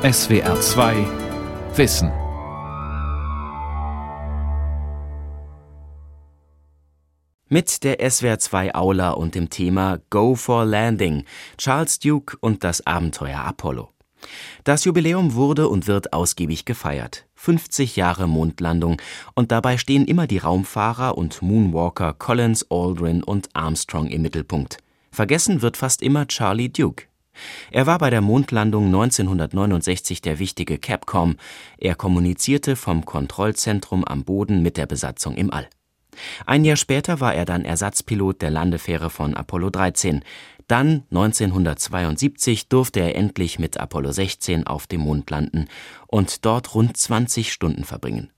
SWR 2 Wissen. Mit der SWR 2 Aula und dem Thema Go for Landing, Charles Duke und das Abenteuer Apollo. Das Jubiläum wurde und wird ausgiebig gefeiert. 50 Jahre Mondlandung und dabei stehen immer die Raumfahrer und Moonwalker Collins, Aldrin und Armstrong im Mittelpunkt. Vergessen wird fast immer Charlie Duke. Er war bei der Mondlandung 1969 der wichtige Capcom. Er kommunizierte vom Kontrollzentrum am Boden mit der Besatzung im All. Ein Jahr später war er dann Ersatzpilot der Landefähre von Apollo 13. Dann 1972 durfte er endlich mit Apollo 16 auf dem Mond landen und dort rund 20 Stunden verbringen.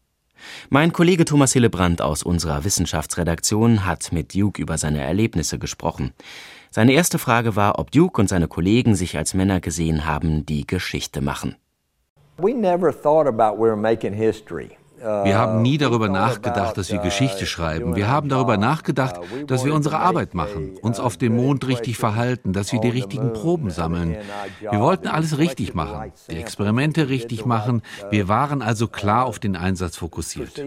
Mein Kollege Thomas Hillebrand aus unserer Wissenschaftsredaktion hat mit Duke über seine Erlebnisse gesprochen. Seine erste Frage war, ob Duke und seine Kollegen sich als Männer gesehen haben, die Geschichte machen. We never thought about we were making history. Wir haben nie darüber nachgedacht, dass wir Geschichte schreiben. Wir haben darüber nachgedacht, dass wir unsere Arbeit machen, uns auf dem Mond richtig verhalten, dass wir die richtigen Proben sammeln. Wir wollten alles richtig machen, die Experimente richtig machen. Wir waren also klar auf den Einsatz fokussiert.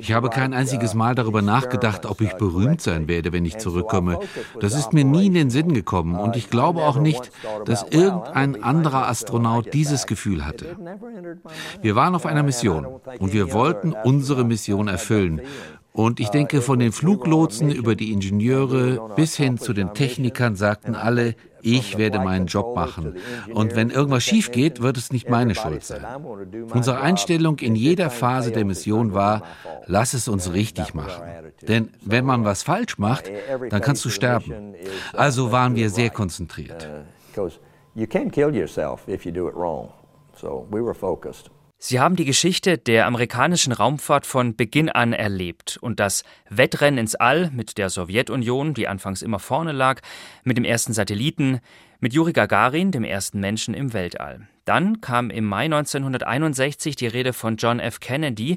Ich habe kein einziges Mal darüber nachgedacht, ob ich berühmt sein werde, wenn ich zurückkomme. Das ist mir nie in den Sinn gekommen und ich glaube auch nicht, dass irgendein anderer Astronaut dieses Gefühl hatte. Wir waren auf einer Mission und wir wollten unsere Mission erfüllen. Und ich denke, von den Fluglotsen über die Ingenieure bis hin zu den Technikern sagten alle, ich werde meinen Job machen. Und wenn irgendwas schief geht, wird es nicht meine Schuld sein. Unsere Einstellung in jeder Phase der Mission war, lass es uns richtig machen. Denn wenn man was falsch macht, dann kannst du sterben. Also waren wir sehr konzentriert. You can kill yourself if you do it wrong. So we were focused. Sie haben die Geschichte der amerikanischen Raumfahrt von Beginn an erlebt und das Wettrennen ins All mit der Sowjetunion, die anfangs immer vorne lag, mit dem ersten Satelliten, mit Juri Gagarin, dem ersten Menschen im Weltall. Dann kam im Mai 1961 die Rede von John F. Kennedy,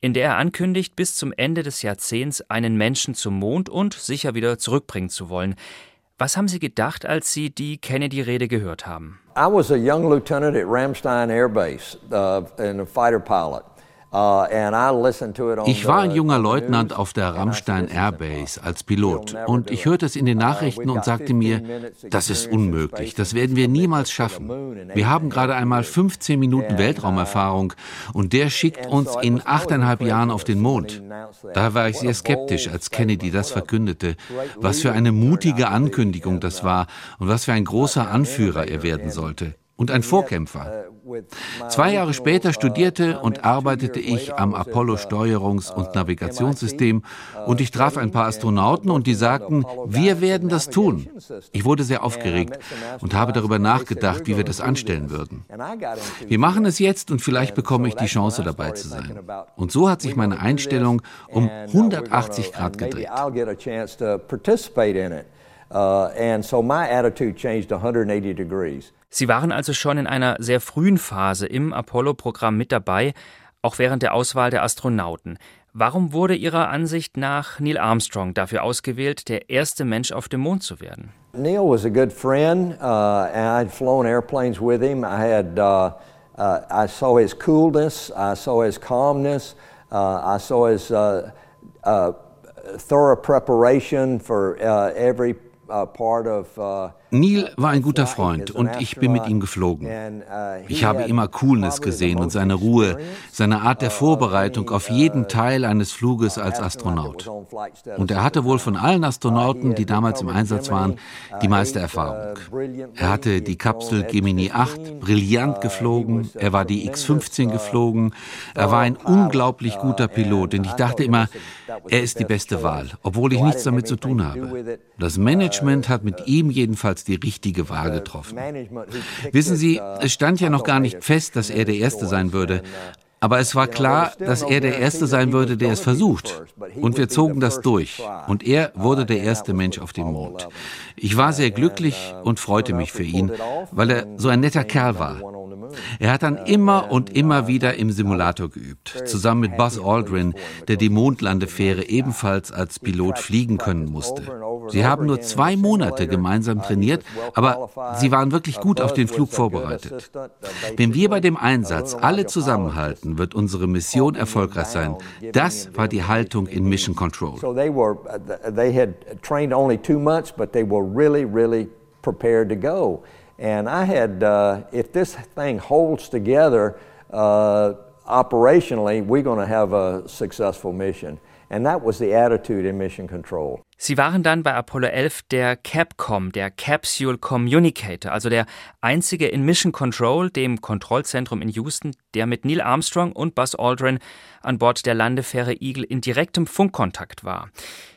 in der er ankündigt, bis zum Ende des Jahrzehnts einen Menschen zum Mond und sicher wieder zurückbringen zu wollen. Was haben Sie gedacht, als Sie die Kennedy-Rede gehört haben? I was a young lieutenant at Ramstein Air Base uh, and a fighter pilot. Uh, ich war ein junger Leutnant auf der Rammstein Airbase als Pilot. Und ich hörte es in den uh, Nachrichten und sagte mir, das ist unmöglich, das werden wir niemals schaffen. Wir haben gerade einmal 15 Minuten Weltraumerfahrung und der schickt uns in achteinhalb Jahren auf den Mond. Da war ich sehr skeptisch, als Kennedy das verkündete. Was für eine mutige Ankündigung das war und was für ein großer Anführer er werden sollte und ein Vorkämpfer. Zwei Jahre später studierte und arbeitete ich am Apollo-Steuerungs- und Navigationssystem und ich traf ein paar Astronauten und die sagten, wir werden das tun. Ich wurde sehr aufgeregt und habe darüber nachgedacht, wie wir das anstellen würden. Wir machen es jetzt und vielleicht bekomme ich die Chance dabei zu sein. Und so hat sich meine Einstellung um 180 Grad gedreht. Uh, and so my attitude changed 180 degrees. Sie waren also schon in einer sehr frühen Phase im Apollo-Programm mit dabei, auch während der Auswahl der Astronauten. Warum wurde Ihrer Ansicht nach Neil Armstrong dafür ausgewählt, der erste Mensch auf dem Mond zu werden? Neil was a good friend, uh, and I'd flown airplanes with him. I had, uh, uh, I saw his coolness, I saw his calmness, uh, I saw his uh, uh, thorough preparation for uh, every uh, part of uh, Neil war ein guter Freund und ich bin mit ihm geflogen. Ich habe immer Coolness gesehen und seine Ruhe, seine Art der Vorbereitung auf jeden Teil eines Fluges als Astronaut. Und er hatte wohl von allen Astronauten, die damals im Einsatz waren, die meiste Erfahrung. Er hatte die Kapsel Gemini 8 brillant geflogen, er war die X-15 geflogen, er war ein unglaublich guter Pilot und ich dachte immer, er ist die beste Wahl, obwohl ich nichts damit zu tun habe. Das Management hat mit ihm jedenfalls damals die richtige Wahl getroffen. Wissen Sie, es stand ja noch gar nicht fest, dass er der Erste sein würde. Aber es war klar, dass er der Erste sein würde, der es versucht. Und wir zogen das durch. Und er wurde der erste Mensch auf dem Mond. Ich war sehr glücklich und freute mich für ihn, weil er so ein netter Kerl war. Er hat dann immer und immer wieder im Simulator geübt, zusammen mit Buzz Aldrin, der die Mondlandefähre ebenfalls als Pilot fliegen können musste. Sie haben nur zwei Monate gemeinsam trainiert, aber sie waren wirklich gut auf den Flug vorbereitet. Wenn wir bei dem Einsatz alle zusammenhalten, wird unsere Mission erfolgreich sein. Das war die Haltung in Mission Control. prepared to go. And I had, uh, if this thing holds together uh, operationally, we're going to have a successful mission. And that was the attitude in Mission Control. Sie waren dann bei Apollo 11 der Capcom, der Capsule Communicator, also der einzige in Mission Control, dem Kontrollzentrum in Houston, der mit Neil Armstrong und Buzz Aldrin an Bord der Landefähre Eagle in direktem Funkkontakt war.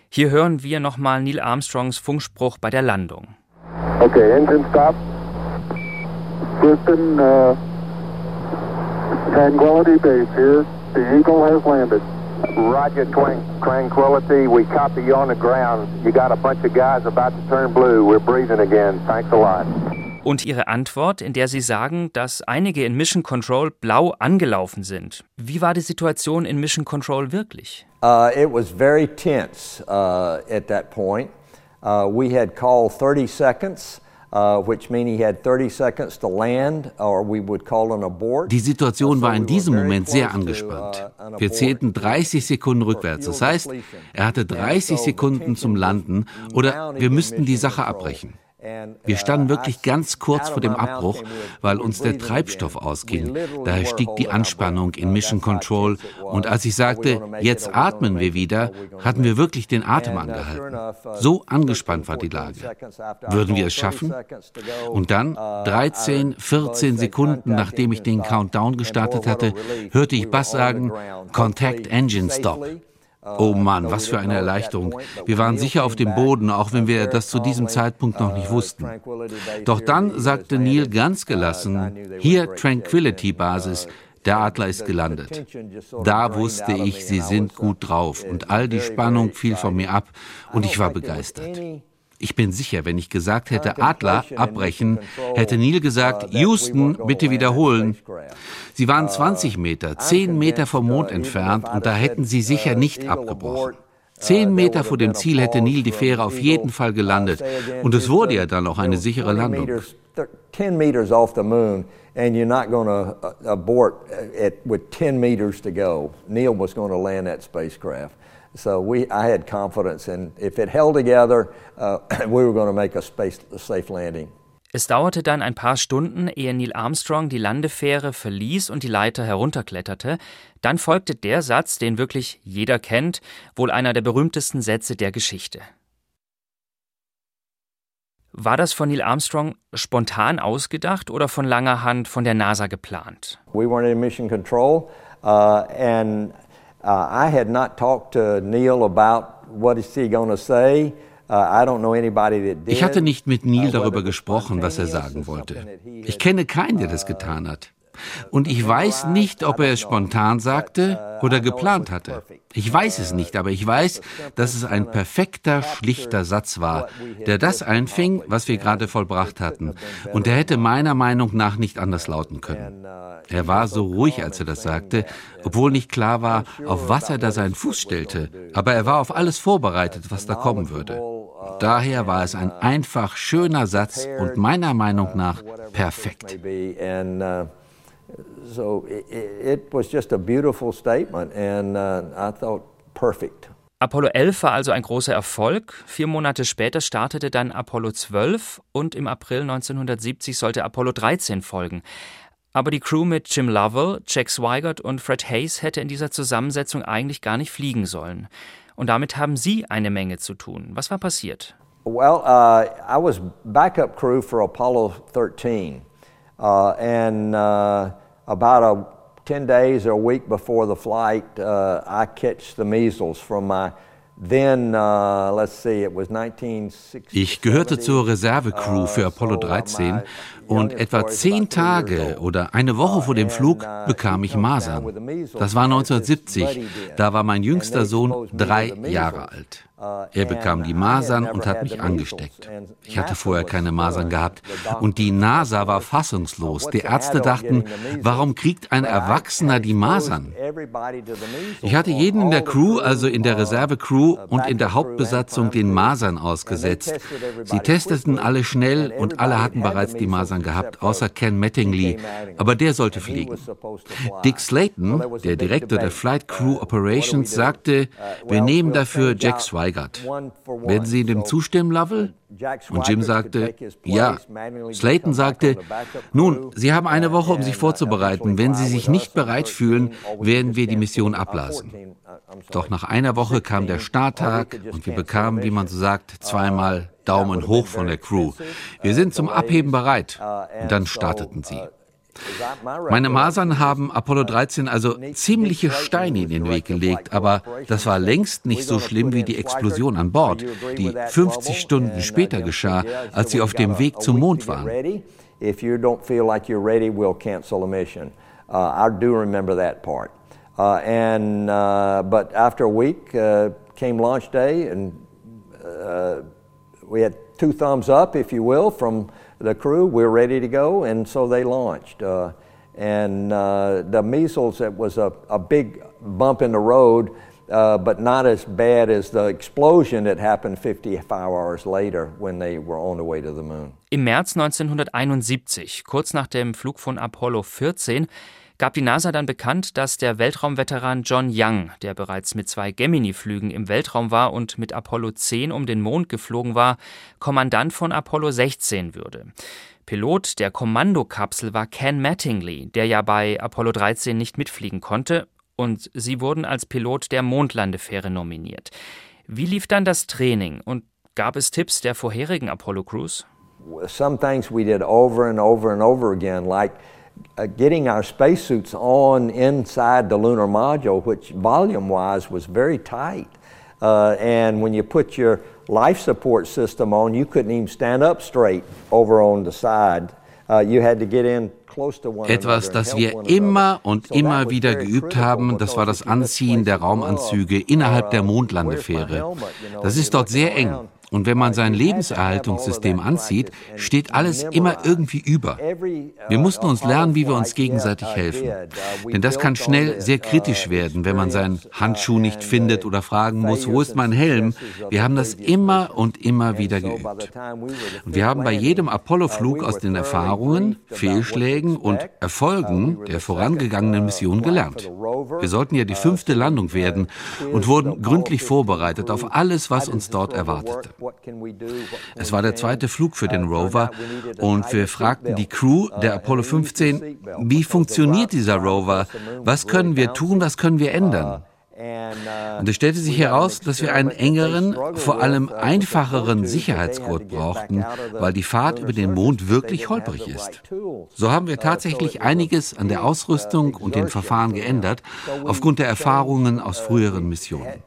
Hier hören wir nochmal Neil Armstrongs Funkspruch bei der Landung. Okay, engine stop. Houston, uh, Tranquility Base here. The Eagle has landed. Roger, Tranquility. We copy you on the ground. You got a bunch of guys about to turn blue. We're breathing again. Thanks a lot. Und ihre Antwort, in der sie sagen, dass einige in Mission Control blau angelaufen sind. Wie war die Situation in Mission Control wirklich? Uh, it was very tense uh, at that point. Uh, we had called 30 seconds. Uh, Die Situation war in diesem Moment sehr angespannt. Uh, Wir zählten 30 Sekunden rückwärts. Das heißt, er hatte 30 Sekunden zum Landen oder wir müssten die Sache abbrechen. Wir standen wirklich ganz kurz vor dem Abbruch, weil uns der Treibstoff ausging. Daher stieg die Anspannung in Mission Control. Und als ich sagte, jetzt atmen wir wieder, hatten wir wirklich den Atem angehalten. So angespannt war die Lage. Würden wir es schaffen? Und dann, 13, 14 Sekunden nachdem ich den Countdown gestartet hatte, hörte ich Bass sagen, Contact Engine Stop. Oh Mann, was für eine Erleichterung. Wir waren sicher auf dem Boden, auch wenn wir das zu diesem Zeitpunkt noch nicht wussten. Doch dann sagte Neil ganz gelassen, hier Tranquility Basis, der Adler ist gelandet. Da wusste ich, sie sind gut drauf und all die Spannung fiel von mir ab und ich war begeistert. Ich bin sicher, wenn ich gesagt hätte Adler abbrechen, hätte Neil gesagt, Houston, bitte wiederholen. Sie waren 20 Meter, 10 Meter vom Mond entfernt und da hätten sie sicher nicht abgebrochen. Zehn Meter vor dem Ziel hätte Neil die Fähre auf jeden Fall gelandet. Und es wurde ja dann auch eine sichere Landung. 10 meters off the moon and you're not going to uh, abort at, with 10 meters to go. Neil was going to land that spacecraft. So we, I had confidence, and if it held together, uh, we were going to make a, space, a safe landing. Es dauerte dann ein paar Stunden, ehe Neil Armstrong die Landefähre verließ und die Leiter herunterkletterte. Dann folgte der Satz, den wirklich jeder kennt, wohl einer der berühmtesten Sätze der Geschichte. War das von Neil Armstrong spontan ausgedacht oder von langer Hand von der NASA geplant? We weren't in mission control, uh, and Uh, I had not talked to Neil about what is he going to say. Uh, ich hatte nicht mit Neil uh, darüber gesprochen, was er sagen wollte. Ich kenne keinen, der das getan hat. Und ich weiß nicht, ob er es spontan sagte oder geplant hatte. Ich weiß es nicht, aber ich weiß, dass es ein perfekter, schlichter Satz war, der das einfing, was wir gerade vollbracht hatten. Und er hätte meiner Meinung nach nicht anders lauten können. Er war so ruhig, als er das sagte, obwohl nicht klar war, auf was er da seinen Fuß stellte. Aber er war auf alles vorbereitet, was da kommen würde. Daher war es ein einfach schöner Satz und meiner Meinung nach perfekt. So it, it was just a beautiful statement and uh, I thought perfect. Apollo 11 war also ein großer Erfolg. Vier Monate später startete dann Apollo 12 und im April 1970 sollte Apollo 13 folgen. Aber die Crew mit Jim Lovell, Jack Swigert und Fred Hayes hätte in dieser Zusammensetzung eigentlich gar nicht fliegen sollen. Und damit haben Sie eine Menge zu tun. Was war passiert? Well, uh, I was backup crew for Apollo 13. Uh, and uh, about a 10 days or a week before the flight, uh, I catch the measles from my Then, uh, let's see, it was ich gehörte zur Reservecrew für Apollo 13 uh, und etwa zehn Tage oder eine Woche vor dem uh, Flug bekam ich Masern. Das war 1970, da war mein jüngster Sohn drei Jahre alt. Er bekam die Masern und hat mich angesteckt. Ich hatte vorher keine Masern gehabt. Und die NASA war fassungslos. Die Ärzte dachten, warum kriegt ein Erwachsener die Masern? Ich hatte jeden in der Crew, also in der Reservecrew und in der Hauptbesatzung den Masern ausgesetzt. Sie testeten alle schnell und alle hatten bereits die Masern gehabt, außer Ken Mattingly. Aber der sollte fliegen. Dick Slayton, der Direktor der Flight Crew Operations, sagte, wir nehmen dafür Jack Swigert verweigert. Werden Sie dem zustimmen, Lovell? Und Jim sagte, ja. Slayton sagte, nun, Sie haben eine Woche, um sich vorzubereiten. Wenn Sie sich nicht bereit fühlen, werden wir die Mission abblasen. Doch nach einer Woche kam der Starttag und wir bekamen, wie man so sagt, zweimal Daumen hoch von der Crew. Wir sind zum Abheben bereit. Und dann starteten sie. Meine Masern haben Apollo 13 also ziemliche Steine in den Weg gelegt, aber das war längst nicht so schlimm wie die Explosion an Bord, die 50 Stunden später geschah, als sie auf dem Weg zum Mond waren. Came launch day, and uh, we had two thumbs up, if you will, from the crew, we're ready to go, and so they launched. Uh, and uh, the measles, it was a, a big bump in the road, uh, but not as bad as the explosion that happened 55 hours later when they were on the way to the moon. Im März 1971, kurz nach dem Flug von Apollo 14, gab die NASA dann bekannt, dass der Weltraumveteran John Young, der bereits mit zwei Gemini-Flügen im Weltraum war und mit Apollo 10 um den Mond geflogen war, Kommandant von Apollo 16 würde. Pilot der Kommandokapsel war Ken Mattingly, der ja bei Apollo 13 nicht mitfliegen konnte, und sie wurden als Pilot der Mondlandefähre nominiert. Wie lief dann das Training und gab es Tipps der vorherigen Apollo Crews? Some things we did over and over and over again, like uh, getting our spacesuits on inside the lunar module, which volume wise was very tight. Uh, and when you put your life support system on, you couldn't even stand up straight over on the side. Uh, you had to get in Etwas, das wir immer und immer wieder geübt haben, das war das Anziehen der Raumanzüge innerhalb der Mondlandefähre. Das ist dort sehr eng. Und wenn man sein Lebenserhaltungssystem anzieht, steht alles immer irgendwie über. Wir mussten uns lernen, wie wir uns gegenseitig helfen. Denn das kann schnell sehr kritisch werden, wenn man seinen Handschuh nicht findet oder fragen muss, wo ist mein Helm? Wir haben das immer und immer wieder geübt. Und wir haben bei jedem Apollo-Flug aus den Erfahrungen, Fehlschlägen und Erfolgen der vorangegangenen Mission gelernt. Wir sollten ja die fünfte Landung werden und wurden gründlich vorbereitet auf alles, was uns dort erwartete. Es war der zweite Flug für den Rover und wir fragten die Crew der Apollo 15, wie funktioniert dieser Rover? Was können wir tun? Was können wir ändern? Und es stellte sich heraus, dass wir einen engeren, vor allem einfacheren Sicherheitsgurt brauchten, weil die Fahrt über den Mond wirklich holprig ist. So haben wir tatsächlich einiges an der Ausrüstung und den Verfahren geändert, aufgrund der Erfahrungen aus früheren Missionen.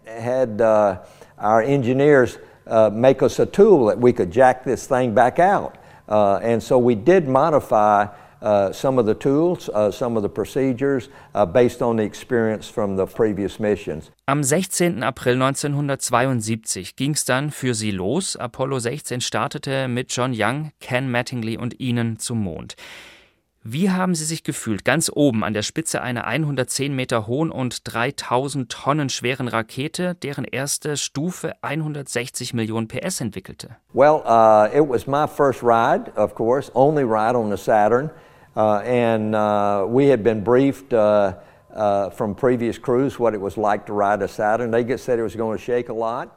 Uh, make us a tool that we could jack this thing back out. Uh, and so we did modify uh, some of the tools, uh, some of the procedures uh, based on the experience from the previous missions. Am 16. April 1972 ging es dann für sie los. Apollo 16 startete mit John Young, Ken Mattingly und ihnen zum Mond. Wie haben Sie sich gefühlt, ganz oben an der Spitze einer 110 Meter hohen und 3000 Tonnen schweren Rakete, deren erste Stufe 160 Millionen PS entwickelte? Well, uh, it was my first ride, of course, only ride on the Saturn, uh, and uh, we had been briefed. Uh, Uh,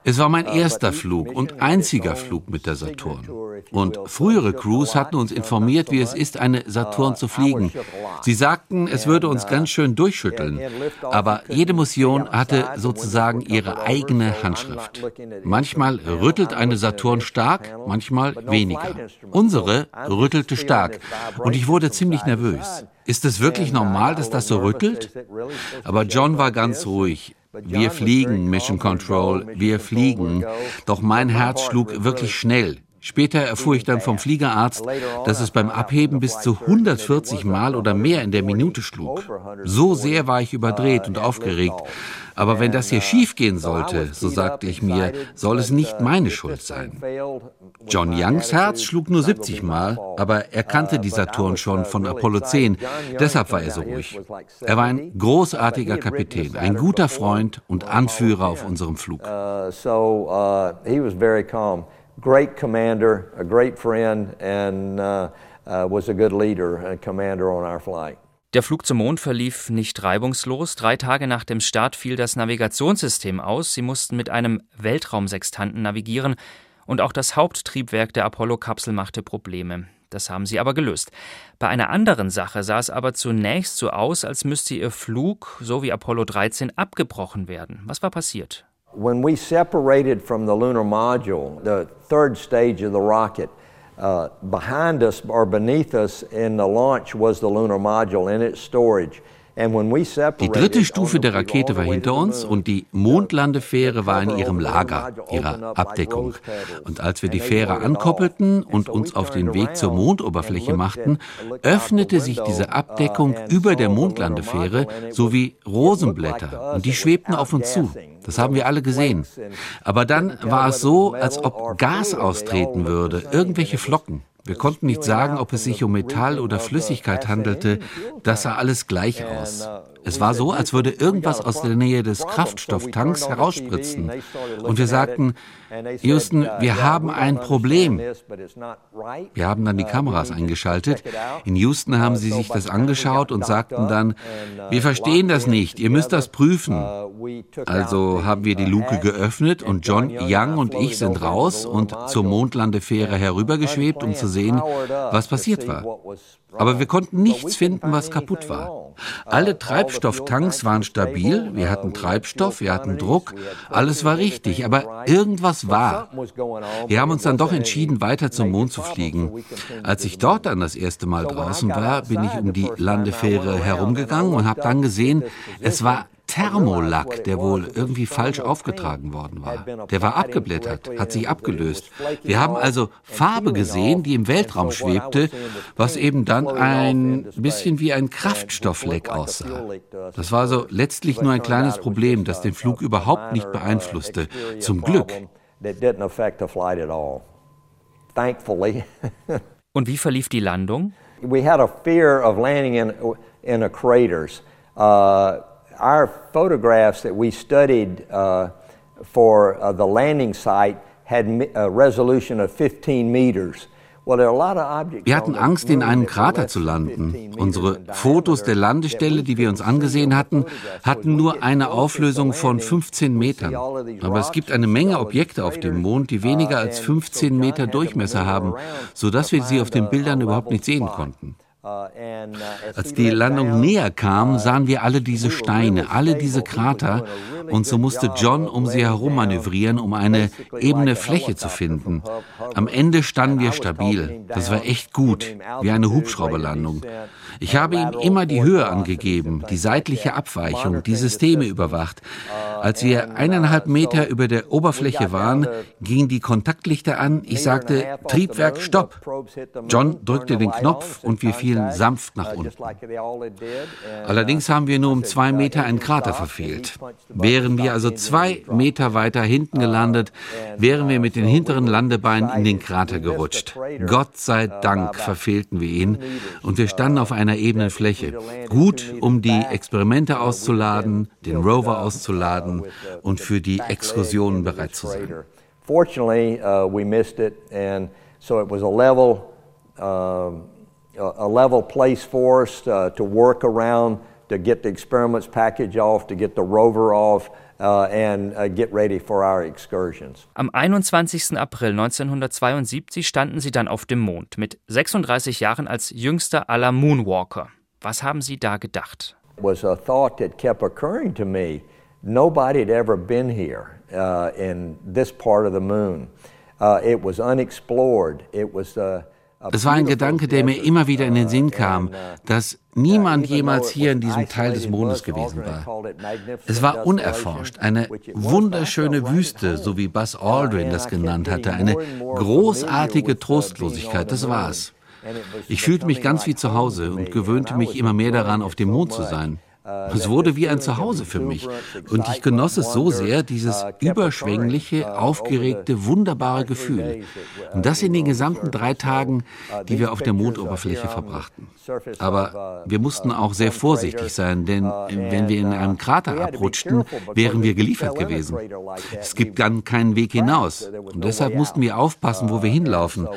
es war mein uh, erster Flug und einziger Flug mit der Saturn. Und frühere Crews hatten uns informiert, wie es ist, eine uh, Saturn zu fliegen. Sie sagten, es würde uns ganz schön durchschütteln. Aber jede Mission hatte sozusagen ihre eigene Handschrift. Manchmal rüttelt eine Saturn stark, manchmal weniger. Unsere rüttelte stark. Und ich wurde ziemlich nervös. Ist es wirklich normal, dass das so rüttelt? Aber John war ganz ruhig. Wir fliegen, Mission Control, wir fliegen. Doch mein Herz schlug wirklich schnell. Später erfuhr ich dann vom Fliegerarzt, dass es beim Abheben bis zu 140 Mal oder mehr in der Minute schlug. So sehr war ich überdreht und aufgeregt. Aber wenn das hier schiefgehen sollte, so sagte ich mir, soll es nicht meine Schuld sein. John Youngs Herz schlug nur 70 Mal, aber er kannte die Saturn schon von Apollo 10. Deshalb war er so ruhig. Er war ein großartiger Kapitän, ein guter Freund und Anführer auf unserem Flug. Great commander, a great friend, and uh, uh, was a good leader and commander on our flight. Der Flug zum Mond verlief nicht reibungslos. Drei Tage nach dem Start fiel das Navigationssystem aus. Sie mussten mit einem Weltraumsextanten navigieren und auch das Haupttriebwerk der Apollo-Kapsel machte Probleme. Das haben sie aber gelöst. Bei einer anderen Sache sah es aber zunächst so aus, als müsste ihr Flug, so wie Apollo 13, abgebrochen werden. Was war passiert? When we separated from the lunar module, the third stage of the rocket, uh, behind us or beneath us in the launch was the lunar module in its storage. Die dritte Stufe der Rakete war hinter uns und die Mondlandefähre war in ihrem Lager, ihrer Abdeckung. Und als wir die Fähre ankoppelten und uns auf den Weg zur Mondoberfläche machten, öffnete sich diese Abdeckung über der Mondlandefähre sowie Rosenblätter und die schwebten auf uns zu. Das haben wir alle gesehen. Aber dann war es so, als ob Gas austreten würde, irgendwelche Flocken. Wir konnten nicht sagen, ob es sich um Metall oder Flüssigkeit handelte. Das sah alles gleich aus. Es war so, als würde irgendwas aus der Nähe des Kraftstofftanks herausspritzen. Und wir sagten, Houston, wir haben ein Problem. Wir haben dann die Kameras eingeschaltet. In Houston haben sie sich das angeschaut und sagten dann, wir verstehen das nicht, ihr müsst das prüfen. Also haben wir die Luke geöffnet und John Young und ich sind raus und zur Mondlandefähre herübergeschwebt, um zu sehen, was passiert war. Aber wir konnten nichts finden, was kaputt war. Alle Treibstofftanks waren stabil, wir hatten Treibstoff, wir hatten Druck, alles war richtig, aber irgendwas war. Wir haben uns dann doch entschieden, weiter zum Mond zu fliegen. Als ich dort dann das erste Mal draußen war, bin ich um die Landefähre herumgegangen und habe dann gesehen, es war Thermolack, der wohl irgendwie falsch aufgetragen worden war. Der war abgeblättert, hat sich abgelöst. Wir haben also Farbe gesehen, die im Weltraum schwebte, was eben dann ein bisschen wie ein Kraftstoffleck aussah. Das war also letztlich nur ein kleines Problem, das den Flug überhaupt nicht beeinflusste. Zum Glück. Und wie verlief die Landung? We had a fear of landing in, in a craters. Uh, our photographs that we studied uh, for uh, the landing site had a resolution of 15 meters. Wir hatten Angst, in einem Krater zu landen. Unsere Fotos der Landestelle, die wir uns angesehen hatten, hatten nur eine Auflösung von 15 Metern. Aber es gibt eine Menge Objekte auf dem Mond, die weniger als 15 Meter Durchmesser haben, sodass wir sie auf den Bildern überhaupt nicht sehen konnten. Als die Landung näher kam, sahen wir alle diese Steine, alle diese Krater, und so musste John um sie herum manövrieren, um eine ebene Fläche zu finden. Am Ende standen wir stabil. Das war echt gut, wie eine Hubschrauberlandung. Ich habe ihm immer die Höhe angegeben, die seitliche Abweichung, die Systeme überwacht. Als wir eineinhalb Meter über der Oberfläche waren, gingen die Kontaktlichter an. Ich sagte, Triebwerk, stopp. John drückte den Knopf und wir fielen sanft nach unten. Allerdings haben wir nur um zwei Meter einen Krater verfehlt. Wären wir also zwei Meter weiter hinten gelandet, wären wir mit den hinteren Landebeinen in den Krater gerutscht. Gott sei Dank verfehlten wir ihn und wir standen auf einer ebenen Fläche. Gut, um die Experimente auszuladen, den Rover auszuladen und für die Exkursionen bereit zu sein. Fortunately, uh, we missed it, and so it was a level, uh, a level place for us uh, to work around, to get the experiments package off, to get the rover off. Uh, and uh, get ready for our excursions. Am 21. April 1972 standen sie dann auf dem Mond mit 36 Jahren als jüngster aller Moonwalker. Was haben Sie da gedacht? Was a thought that kept occurring to me. Nobody had ever been here uh, in this part of the moon. Uh, it was unexplored. It was uh, Es war ein Gedanke, der mir immer wieder in den Sinn kam, dass niemand jemals hier in diesem Teil des Mondes gewesen war. Es war unerforscht, eine wunderschöne Wüste, so wie Buzz Aldrin das genannt hatte, eine großartige Trostlosigkeit, das war's. Ich fühlte mich ganz wie zu Hause und gewöhnte mich immer mehr daran, auf dem Mond zu sein. Es wurde wie ein Zuhause für mich und ich genoss es so sehr, dieses überschwängliche, aufgeregte, wunderbare Gefühl. Und das in den gesamten drei Tagen, die wir auf der Mondoberfläche verbrachten. Aber wir mussten auch sehr vorsichtig sein, denn wenn wir in einem Krater abrutschten, wären wir geliefert gewesen. Es gibt dann keinen Weg hinaus und deshalb mussten wir aufpassen, wo wir hinlaufen.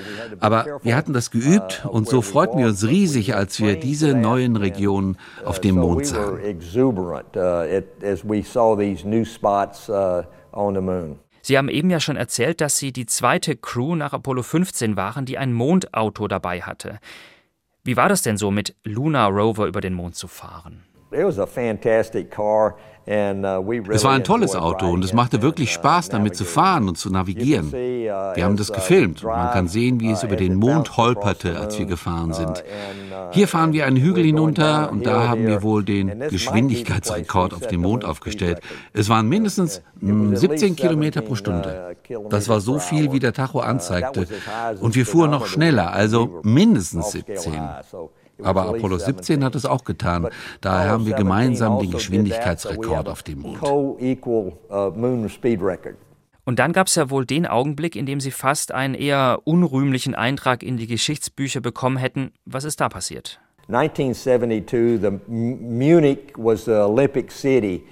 Aber wir hatten das geübt und so freuten wir uns riesig, als wir diese neuen Regionen auf dem Mond sahen exuberant uh, as we saw these new spots uh, on the moon. Sie haben eben ja schon erzählt, dass Sie die zweite Crew nach Apollo 15 waren, die ein Mondauto dabei hatte. Wie war das denn so, mit Lunar Rover über den Mond zu fahren? It was a fantastic car. Uh, es war ein tolles Auto und es machte wirklich uh, Spaß, damit zu fahren und zu navigieren. Uh, wir haben das gefilmt und man kann sehen, wie es über den Mond holperte, als wir gefahren sind. Hier fahren wir einen Hügel hinunter und da haben wir wohl den Geschwindigkeitsrekord auf dem Mond aufgestellt. Es waren mindestens 17 Kilometer pro Stunde. Das war so viel, wie der Tacho anzeigte. Und wir fuhren noch schneller, also mindestens 17. Aber Apollo 17 hat es auch getan. Daher haben wir gemeinsam den Geschwindigkeitsrekord auf dem Mond. Und dann gab es ja wohl den Augenblick, in dem Sie fast einen eher unrühmlichen Eintrag in die Geschichtsbücher bekommen hätten. Was ist da passiert? 1972, the Munich was the Olympic city.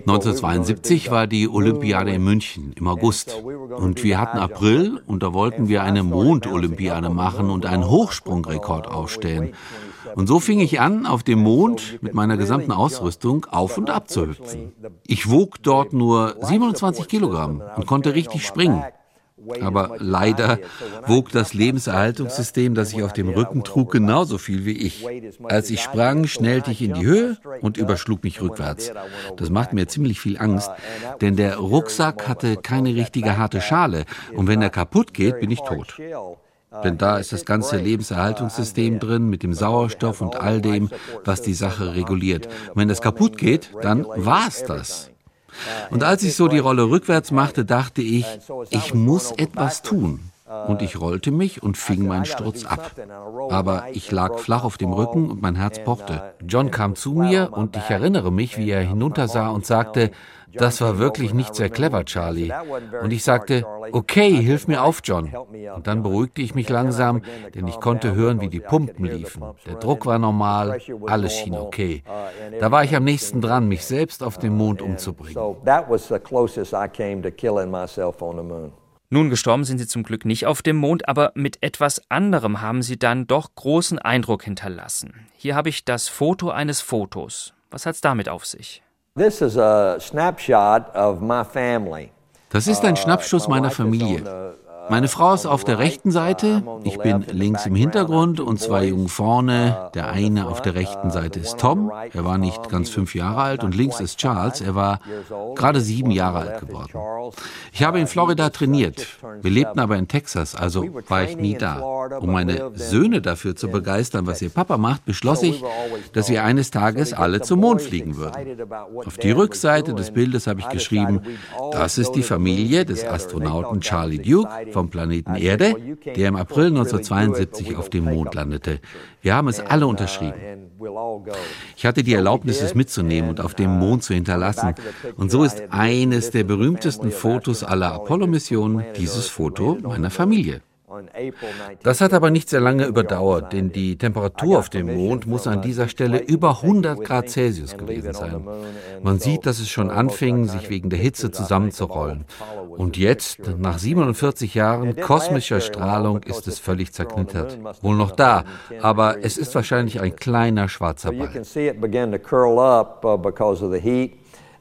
1972 war die Olympiade in München im August und wir hatten April und da wollten wir eine Mondolympiade machen und einen Hochsprungrekord aufstellen. Und so fing ich an, auf dem Mond mit meiner gesamten Ausrüstung auf und ab zu hüpfen. Ich wog dort nur 27 Kilogramm und konnte richtig springen. Aber leider wog das Lebenserhaltungssystem, das ich auf dem Rücken trug, genauso viel wie ich. Als ich sprang, schnellte ich in die Höhe und überschlug mich rückwärts. Das macht mir ziemlich viel Angst, denn der Rucksack hatte keine richtige harte Schale und wenn er kaputt geht, bin ich tot. Denn da ist das ganze Lebenserhaltungssystem drin mit dem Sauerstoff und all dem, was die Sache reguliert. Und wenn das kaputt geht, dann war es das. Und als ich so die Rolle rückwärts machte, dachte ich, ich muss etwas tun. Und ich rollte mich und fing meinen Sturz ab. Aber ich lag flach auf dem Rücken und mein Herz pochte. John kam zu mir und ich erinnere mich, wie er hinuntersah und sagte, das war wirklich nicht sehr clever, Charlie. Und ich sagte, okay, hilf mir auf, John. Und dann beruhigte ich mich langsam, denn ich konnte hören, wie die Pumpen liefen. Der Druck war normal, alles schien okay. Da war ich am nächsten dran, mich selbst auf dem Mond umzubringen. Nun gestorben sind sie zum Glück nicht auf dem Mond, aber mit etwas anderem haben sie dann doch großen Eindruck hinterlassen. Hier habe ich das Foto eines Fotos. Was hat's damit auf sich? Das ist ein Schnappschuss meiner Familie. Meine Frau ist auf der rechten Seite, ich bin links im Hintergrund und zwei Jungen vorne. Der eine auf der rechten Seite ist Tom, er war nicht ganz fünf Jahre alt, und links ist Charles, er war gerade sieben Jahre alt geworden. Ich habe in Florida trainiert, wir lebten aber in Texas, also war ich nie da. Um meine Söhne dafür zu begeistern, was ihr Papa macht, beschloss ich, dass wir eines Tages alle zum Mond fliegen würden. Auf die Rückseite des Bildes habe ich geschrieben, das ist die Familie des Astronauten Charlie Duke vom Planeten Erde, der im April 1972 auf dem Mond landete. Wir haben es alle unterschrieben. Ich hatte die Erlaubnis, es mitzunehmen und auf dem Mond zu hinterlassen. Und so ist eines der berühmtesten Fotos aller Apollo-Missionen dieses Foto meiner Familie. Das hat aber nicht sehr lange überdauert, denn die Temperatur auf dem Mond muss an dieser Stelle über 100 Grad Celsius gewesen sein. Man sieht, dass es schon anfing, sich wegen der Hitze zusammenzurollen. Und jetzt, nach 47 Jahren kosmischer Strahlung, ist es völlig zerknittert. Wohl noch da, aber es ist wahrscheinlich ein kleiner schwarzer Ball.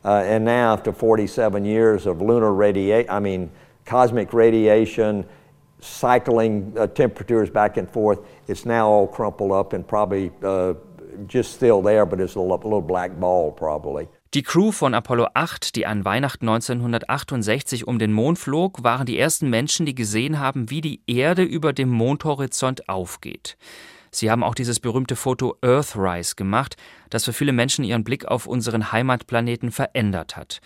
Uh, and now, after 47 years of lunar radiation, I mean, cosmic radiation, cycling uh, temperatures back and forth. It's now all crumpled up and probably uh, just still there, but it's a little black ball probably. Die Crew von Apollo 8, die an Weihnachten 1968 um den Mond flog, waren die ersten Menschen, die gesehen haben, wie die Erde über dem Mondhorizont aufgeht. Sie haben auch dieses berühmte Foto Earthrise gemacht, das für viele Menschen ihren Blick auf unseren Heimatplaneten verändert hat.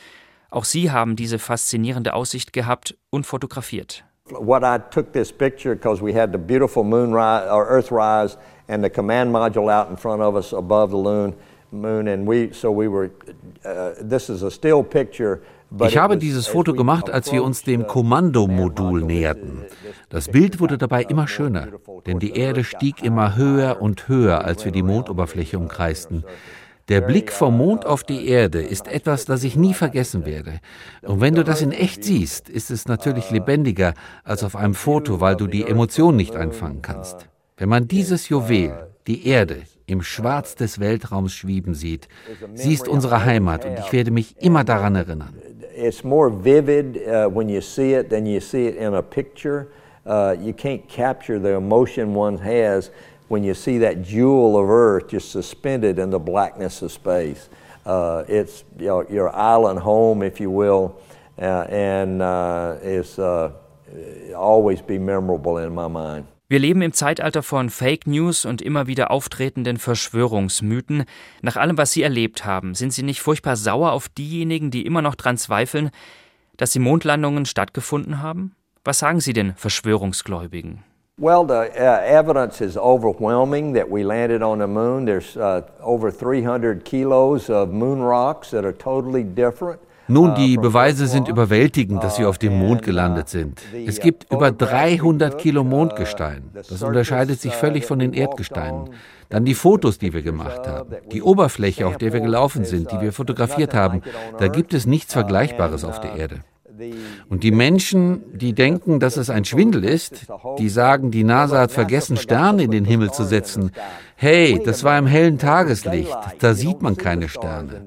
Auch Sie haben diese faszinierende Aussicht gehabt und fotografiert. What I took this picture because we had the beautiful moonrise or Earthrise and the command module out in front of us above the moon. moon and we so we were uh, this is a still picture ich habe dieses Foto gemacht, als wir uns dem Kommandomodul näherten. Das Bild wurde dabei immer schöner, denn die Erde stieg immer höher und höher, als wir die Mondoberfläche umkreisten. Der Blick vom Mond auf die Erde ist etwas, das ich nie vergessen werde. Und wenn du das in echt siehst, ist es natürlich lebendiger als auf einem Foto, weil du die Emotion nicht einfangen kannst. Wenn man dieses Juwel, die Erde, im Schwarz des Weltraums schweben sieht. Sie ist unsere Heimat und ich werde mich immer daran erinnern. It's more vivid uh, when you see it than you see it in a picture. Uh, you can't capture the emotion one has when you see that jewel of Earth just suspended in the blackness of space. Uh, it's your, your, island home, if you will, uh, and uh, it's uh, always be memorable in my mind. Wir leben im Zeitalter von Fake News und immer wieder auftretenden Verschwörungsmythen. Nach allem, was Sie erlebt haben, sind Sie nicht furchtbar sauer auf diejenigen, die immer noch dran zweifeln, dass die Mondlandungen stattgefunden haben? Was sagen Sie den Verschwörungsgläubigen? Well, the uh, evidence is overwhelming that we landed on the moon. There's uh, over 300 kilos of moon rocks that are totally different. Nun, die Beweise sind überwältigend, dass wir auf dem Mond gelandet sind. Es gibt über 300 Kilo Mondgestein. Das unterscheidet sich völlig von den Erdgesteinen. Dann die Fotos, die wir gemacht haben. Die Oberfläche, auf der wir gelaufen sind, die wir fotografiert haben. Da gibt es nichts Vergleichbares auf der Erde. Und die Menschen, die denken, dass es ein Schwindel ist, die sagen, die NASA hat vergessen, Sterne in den Himmel zu setzen. Hey, das war im hellen Tageslicht, da sieht man keine Sterne.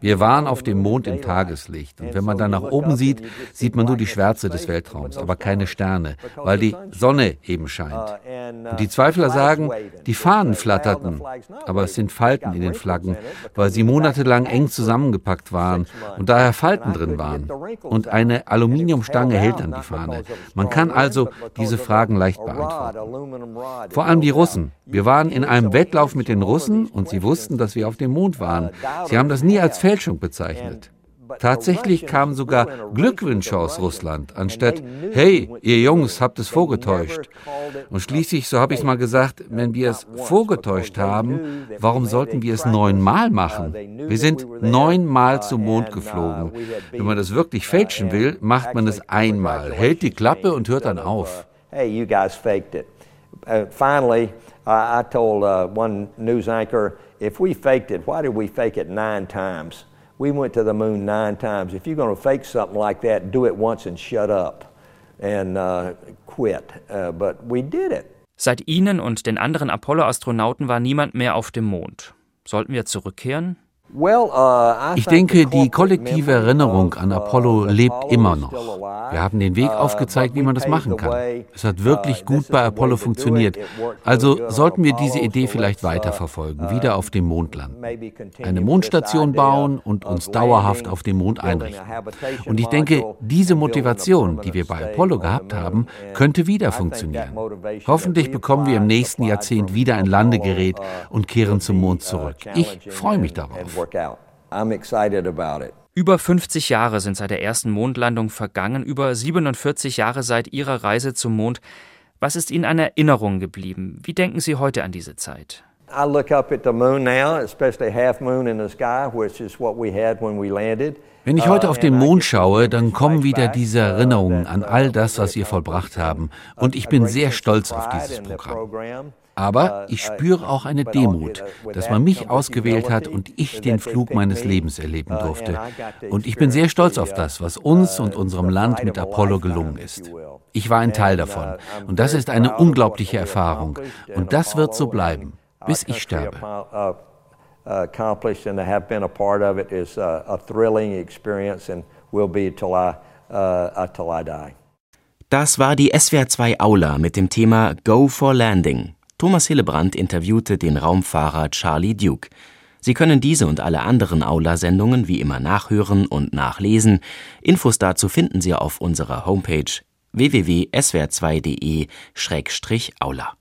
Wir waren auf dem Mond im Tageslicht und wenn man dann nach oben sieht, sieht man nur die Schwärze des Weltraums, aber keine Sterne, weil die Sonne eben scheint. Und die Zweifler sagen, die Fahnen flatterten, aber es sind Falten in den Flaggen, weil sie monatelang eng zusammengepackt waren und daher Falten drin waren. Und eine Aluminiumstange hält an die Fahne. Man kann also diese Fragen leicht beantworten. Vor allem die Russen. Wir waren in einem Wettlauf mit den Russen und sie wussten, dass wir auf dem Mond waren. Sie haben das nie als Fälschung bezeichnet. Tatsächlich kamen sogar Glückwünsche aus Russland, anstatt, hey, ihr Jungs habt es vorgetäuscht. Und schließlich, so habe ich mal gesagt, wenn wir es vorgetäuscht haben, warum sollten wir es neunmal machen? Wir sind neunmal zum Mond geflogen. Wenn man das wirklich fälschen will, macht man es einmal, hält die Klappe und hört dann auf. Hey, you guys faked it. Uh, finally, I, I told uh, one news anchor, if we faked it, why did we fake it nine times? We went to the moon nine times. If you're going to fake something like that, do it once and shut up and uh, quit. Uh, but we did it. Seit Ihnen und den anderen Apollo-Astronauten war niemand mehr auf dem Mond. Sollten wir zurückkehren? Uh, ich denke, die kollektive Erinnerung an uh, Apollo lebt immer noch. Wir haben den Weg uh, aufgezeigt, wie man das machen kann. Es hat wirklich gut bei Apollo funktioniert. Also sollten wir diese Idee vielleicht weiterverfolgen, wieder auf dem Mond landen. Eine Mondstation bauen und uns dauerhaft auf dem Mond einrichten. Und ich denke, diese Motivation, die wir bei Apollo gehabt haben, könnte wieder funktionieren. Hoffentlich bekommen wir im nächsten Jahrzehnt wieder ein Landegerät und kehren zum Mond zurück. Ich freue mich darauf Über 50 Jahre sind seit der ersten Mondlandung vergangen, über 47 Jahre seit Ihrer Reise zum Mond. Was ist Ihnen an Erinnerung geblieben? Wie denken Sie heute an diese Zeit? I look up at the moon now, especially half moon in the sky, which is what we had when we landed. Wenn ich heute auf den Mond schaue, dann kommen wieder diese Erinnerungen an all das, was wir vollbracht haben. Und ich bin sehr stolz auf dieses Programm. Aber ich spüre auch eine Demut, dass man mich ausgewählt hat und ich den Flug meines Lebens erleben durfte. Und ich bin sehr stolz auf das, was uns und unserem Land mit Apollo gelungen ist. Ich war ein Teil davon. Und das ist eine unglaubliche Erfahrung. Und das wird so bleiben, bis ich sterbe. accomplished and have been a part of it is a, a thrilling experience and will be till I, uh, till I die. Das war die SWR2 Aula mit dem Thema Go for Landing. Thomas Hillebrand interviewte den Raumfahrer Charlie Duke. Sie können diese und alle anderen Aula-Sendungen wie immer nachhören und nachlesen. Infos dazu finden Sie auf unserer Homepage www.swr2.de-aula.